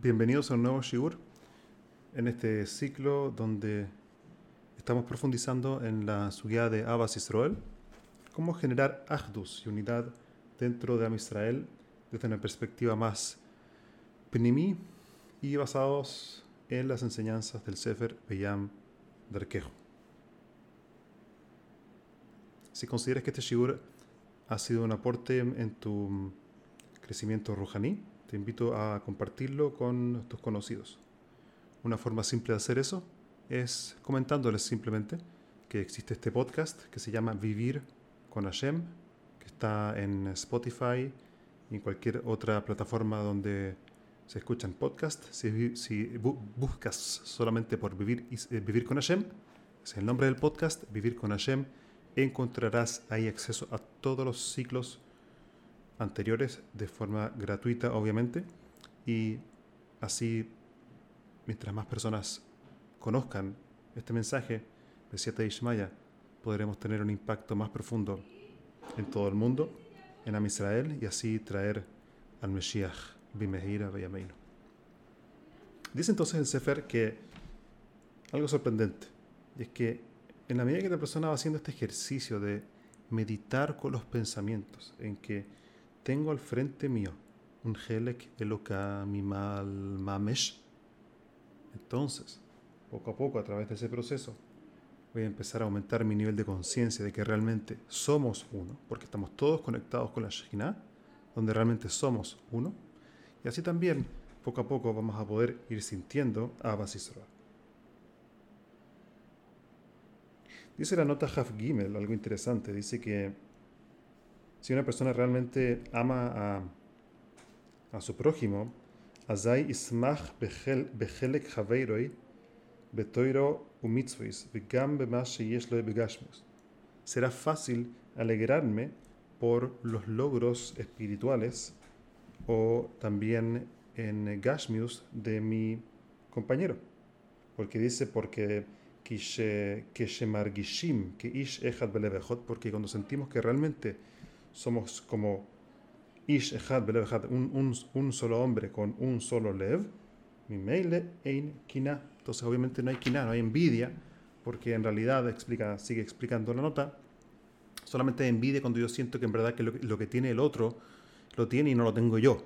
Bienvenidos a un nuevo Shigur en este ciclo donde estamos profundizando en la suya de Abbas Israel, cómo generar Ahdus y unidad dentro de Am Israel desde una perspectiva más penimí y basados en las enseñanzas del Sefer Beyam Darkejo. Si consideras que este Shigur ha sido un aporte en tu crecimiento rujaní, te invito a compartirlo con tus conocidos. Una forma simple de hacer eso es comentándoles simplemente que existe este podcast que se llama Vivir con Hashem, que está en Spotify y en cualquier otra plataforma donde se escuchan podcasts. Si, buscas solamente por vivir, eh, vivir con Hashem, es el nombre del podcast, Vivir con Hashem, encontrarás ahí acceso a todos los ciclos anteriores de forma gratuita, obviamente, y así, mientras más personas conozcan este mensaje de Siete Ishmaya, podremos tener un impacto más profundo en todo el mundo, en Am Israel, y así traer al Mesías, Bimehira Beyameinu. Dice entonces el Sefer que algo sorprendente, y es que en la medida que la persona va haciendo este ejercicio de meditar con los pensamientos, en que tengo al frente mío un Helek Eloka Mimal Mamesh. Entonces, poco a poco, a través de ese proceso, voy a empezar a aumentar mi nivel de conciencia de que realmente somos uno, porque estamos todos conectados con la Shekhinah, donde realmente somos uno. Y así también, poco a poco, vamos a poder ir sintiendo a Basisra. Dice la nota Haf Gimel algo interesante. Dice que si una persona realmente ama a, a su prójimo, azai ismach bechelek javeiroi betoiro bemash sheyesh lo begashmus. Será fácil alegrarme por los logros espirituales o también en Gashmius de mi compañero. Porque dice, porque porque cuando sentimos que realmente somos como Ish Echad un, un, un, solo hombre con un solo Lev, meile Ein Kina. Entonces, obviamente, no hay Kina, no hay envidia, porque en realidad, explica, sigue explicando la nota, solamente envidia cuando yo siento que en verdad que lo, lo que tiene el otro lo tiene y no lo tengo yo.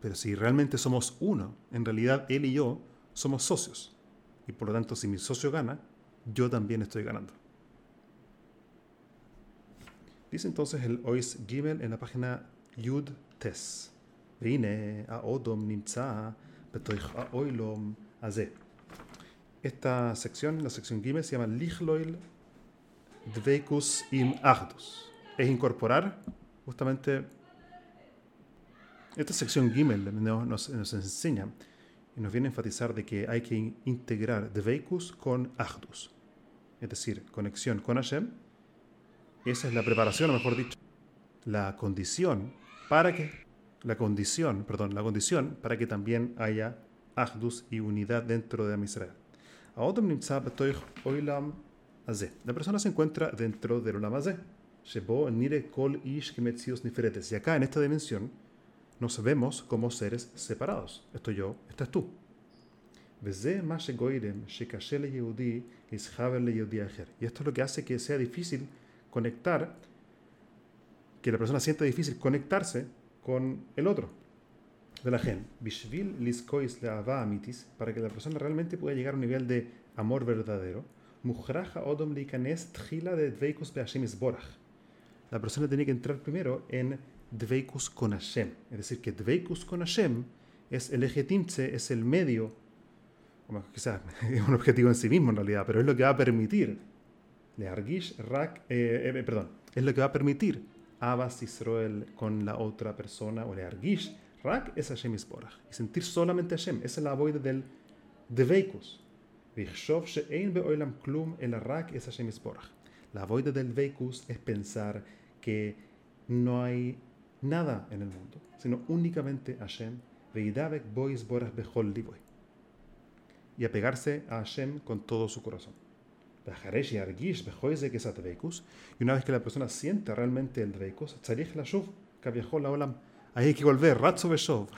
Pero si realmente somos uno, en realidad él y yo somos socios. Y por lo tanto, si mi socio gana, yo también estoy ganando. Dice entonces el Ois Gimel en la página Yud Tes. Esta sección, la sección Gimel, se llama Lichloil Dveikus im Achdus. Es incorporar justamente esta sección Gimel nos, nos, enseña y nos viene a enfatizar de que hay que integrar Dveikus con Achdus. Es decir, conexión con Hashem esa es la preparación, o mejor dicho, la condición para que la condición, perdón, la condición para que también haya ahdus y unidad dentro de Israel. La persona se encuentra dentro del Olam Hazeh. Y acá, en esta dimensión, nos vemos como seres separados. Esto yo, esta es tú. Y esto es lo que hace que sea difícil conectar, que la persona sienta difícil conectarse con el otro de la gente. Para que la persona realmente pueda llegar a un nivel de amor verdadero, la persona tiene que entrar primero en Dveikus con Hashem. Es decir, que Dveikus con Hashem es el eje es el medio, quizás es un objetivo en sí mismo en realidad, pero es lo que va a permitir rak, eh, eh, perdón, es lo que va a permitir Abbas Israel con la otra persona, o argish rak es Hashem Isborach. Y sentir solamente Hashem, esa es la void del Deveikus. klum el rak. La void del Veikus es pensar que no hay nada en el mundo, sino únicamente Hashem. Veidavek bois borach bechol Y apegarse a Hashem con todo su corazón. Y una vez que la persona siente realmente el dveikus, ahí hay que volver, ratzo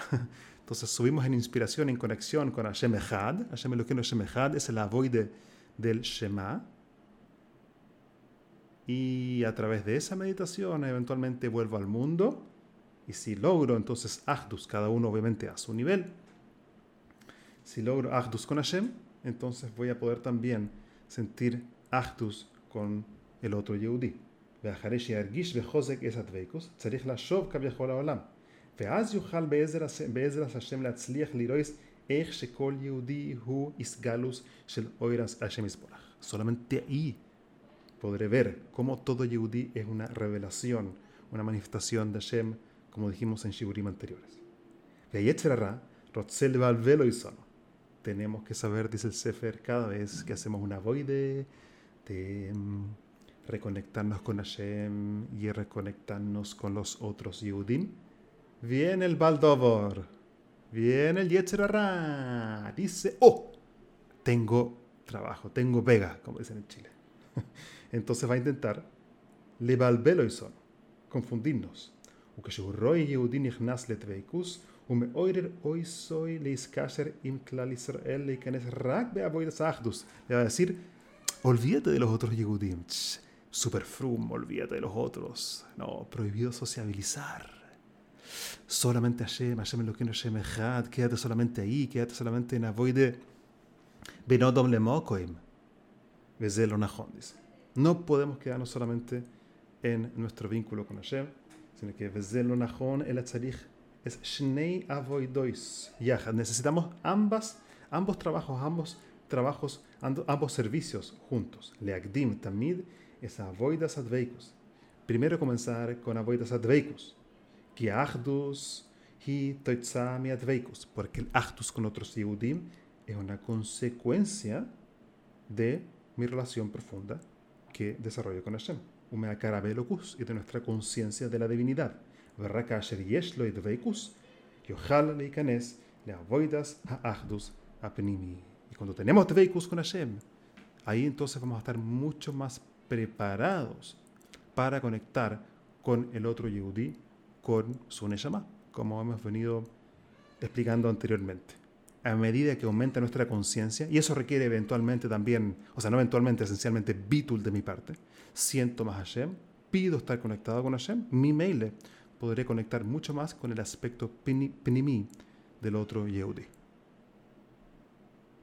Entonces subimos en inspiración, en conexión con Hashem Echad. Hashem Elokeinu Hashem Echad es el avoide del Shema. Y a través de esa meditación eventualmente vuelvo al mundo. Y si logro entonces Ahdus, cada uno obviamente a su nivel. Si logro Ahdus con Hashem, entonces voy a poder también sentir Ahdus con el otro Yehudi. ואחרי שירגיש בחוזק את הדבקוס, צריך לשוב כביכול לעולם. ואז יוכל בעזרת השם להצליח לראות איך שכל יהודי הוא איסגלוס של אוירס השם יסבורך. Solamente ahí podré ver cómo todo Yehudi es una revelación, una manifestación de Hashem, como dijimos en Shiburim anteriores. tenemos que saber, dice el Sefer, cada vez que hacemos una voide, de mm, reconectarnos con Hashem y reconectarnos con los otros Yudin. Viene el Baldobor, viene el Yetzerará, dice, oh, tengo trabajo, tengo Vega, como dicen en Chile. Entonces va a intentar levalbelo y son, confundirnos. Ukeshurroi Yehudin Ignaz Letveikus, hoy soy leiskasher im klal Israel leikanes rak achdus. Le va a decir, olvídate de los otros yehudim. Superfrum, olvídate de los otros. No, prohibido sociabilizar solamente Hashem, Hashem lo que no Hashem Echad, quédate solamente ahí, quédate solamente en Avoide Benodom Lemokoim. Vezelo Nahon dice. No podemos quedarnos solamente en nuestro vínculo con Hashem, sino que Vezelo Nahon el Atzarich es Shnei Avoidois. Yahad. Necesitamos ambas, ambos trabajos, ambos trabajos, ambos servicios juntos. Leagdim Tamid es avoidas adveicus. Primero comenzar con avoidas adveicus. Que achdus hi toitzami adveicus. Porque el achdus con otros Yehudim es una consecuencia de mi relación profunda que desarrollo con Hashem. Umea carabelocus y de nuestra conciencia de la divinidad. Lo adveicus. Yohal le ikanes le avoidas a achdus apnimi. Y cuando tenemos adveicus con Hashem, ahí entonces vamos a estar mucho más preparados para conectar con el otro Yehudi, con su Neshama, como hemos venido explicando anteriormente. A medida que aumenta nuestra conciencia, y eso requiere eventualmente también, o sea, no eventualmente, esencialmente, bitul de mi parte, siento más Hashem, pido estar conectado con Hashem, mi mail podré conectar mucho más con el aspecto pinimi del otro Yehudi.